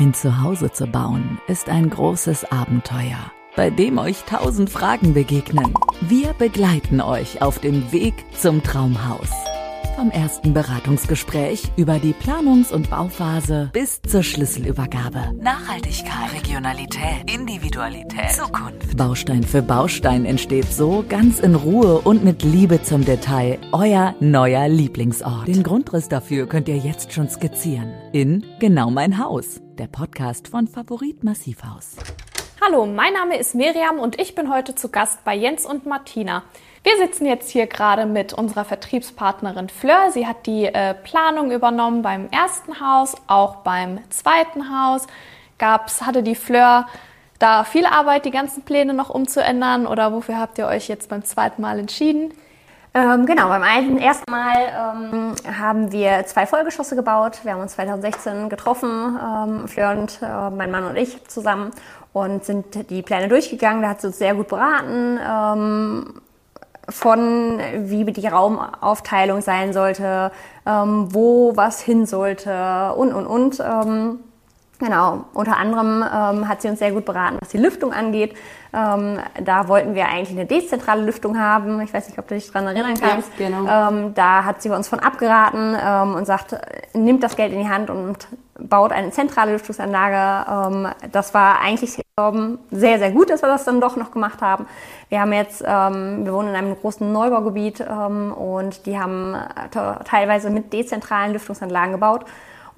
Ein Zuhause zu bauen ist ein großes Abenteuer, bei dem euch tausend Fragen begegnen. Wir begleiten euch auf dem Weg zum Traumhaus. Vom ersten Beratungsgespräch über die Planungs- und Bauphase bis zur Schlüsselübergabe. Nachhaltigkeit, Regionalität, Individualität, Zukunft. Baustein für Baustein entsteht so ganz in Ruhe und mit Liebe zum Detail euer neuer Lieblingsort. Den Grundriss dafür könnt ihr jetzt schon skizzieren. In Genau mein Haus, der Podcast von Favorit Massivhaus. Hallo, mein Name ist Miriam und ich bin heute zu Gast bei Jens und Martina. Wir sitzen jetzt hier gerade mit unserer Vertriebspartnerin Fleur. Sie hat die äh, Planung übernommen beim ersten Haus, auch beim zweiten Haus. Gab's, hatte die Fleur da viel Arbeit, die ganzen Pläne noch umzuändern oder wofür habt ihr euch jetzt beim zweiten Mal entschieden? Ähm, genau, beim einen, ersten Mal ähm, haben wir zwei Vollgeschosse gebaut. Wir haben uns 2016 getroffen, ähm, Fleur und äh, mein Mann und ich zusammen und sind die Pläne durchgegangen. Da hat sie uns sehr gut beraten. Ähm, von wie die Raumaufteilung sein sollte, ähm, wo was hin sollte und, und, und. Ähm, genau, unter anderem ähm, hat sie uns sehr gut beraten, was die Lüftung angeht. Ähm, da wollten wir eigentlich eine dezentrale Lüftung haben. Ich weiß nicht, ob du dich daran erinnern kannst. Ja, genau. Ähm, da hat sie uns von abgeraten ähm, und sagt, nimmt das Geld in die Hand und baut eine zentrale Lüftungsanlage. Ähm, das war eigentlich ähm, sehr, sehr gut, dass wir das dann doch noch gemacht haben. Wir haben jetzt, ähm, wir wohnen in einem großen Neubaugebiet ähm, und die haben äh, teilweise mit dezentralen Lüftungsanlagen gebaut.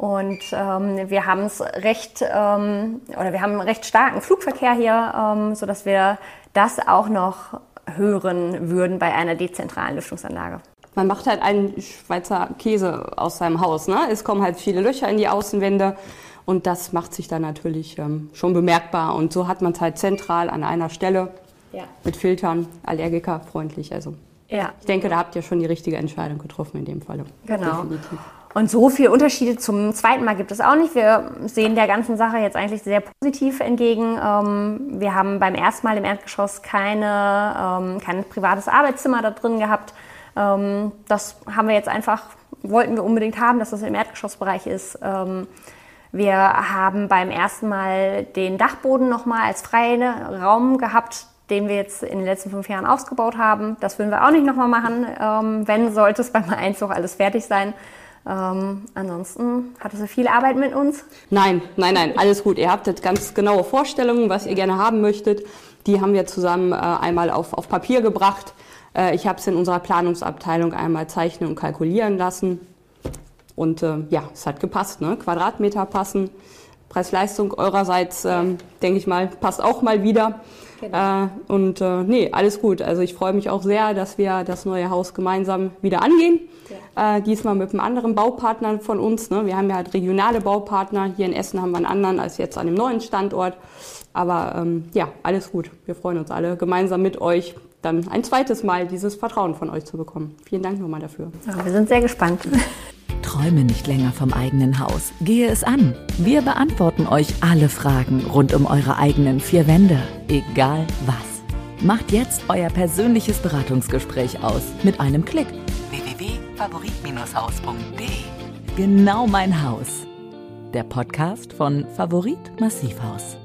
Und ähm, wir haben es recht, ähm, oder wir haben einen recht starken Flugverkehr hier, ähm, sodass wir das auch noch hören würden bei einer dezentralen Lüftungsanlage. Man macht halt einen Schweizer Käse aus seinem Haus. Ne? Es kommen halt viele Löcher in die Außenwände und das macht sich dann natürlich ähm, schon bemerkbar. Und so hat man es halt zentral an einer Stelle Ja. mit Filtern, allergikerfreundlich. Also Ja. ich denke, da habt ihr schon die richtige Entscheidung getroffen in dem Falle. Genau. Definitiv. Und so viele Unterschiede zum zweiten Mal gibt es auch nicht. Wir sehen der ganzen Sache jetzt eigentlich sehr positiv entgegen. Ähm, wir haben beim ersten Mal im Erdgeschoss keine, ähm, kein privates Arbeitszimmer da drin gehabt. Ähm, das haben wir jetzt einfach, wollten wir unbedingt haben, dass das im Erdgeschossbereich ist. Ähm, wir haben beim ersten Mal den Dachboden nochmal als freien Raum gehabt, den wir jetzt in den letzten fünf Jahren ausgebaut haben. Das würden wir auch nicht nochmal machen. Ähm, wenn, sollte es beim Einzug alles fertig sein. Ähm, ansonsten hattest du viel Arbeit mit uns. Nein, nein, nein, alles gut. Ihr habt jetzt ganz genaue Vorstellungen, was ihr gerne haben möchtet. Die haben wir zusammen äh, einmal auf, auf Papier gebracht. Äh, ich habe es in unserer Planungsabteilung einmal zeichnen und kalkulieren lassen. Und äh, ja, es hat gepasst. Ne? Quadratmeter passen. Preis-Leistung eurerseits, ähm, denke ich mal, passt auch mal wieder. Äh, und äh, nee, alles gut. Also ich freue mich auch sehr, dass wir das neue Haus gemeinsam wieder angehen. Äh, diesmal mit einem anderen Baupartner von uns. Ne? Wir haben ja halt regionale Baupartner. Hier in Essen haben wir einen anderen als jetzt an dem neuen Standort. Aber ähm, ja, alles gut. Wir freuen uns alle, gemeinsam mit euch dann ein zweites Mal dieses Vertrauen von euch zu bekommen. Vielen Dank nochmal dafür. Ja, wir sind sehr gespannt. Träume nicht länger vom eigenen Haus. Gehe es an. Wir beantworten euch alle Fragen rund um eure eigenen vier Wände. Egal was. Macht jetzt euer persönliches Beratungsgespräch aus mit einem Klick. www.favorit-haus.de Genau mein Haus. Der Podcast von Favorit Massivhaus.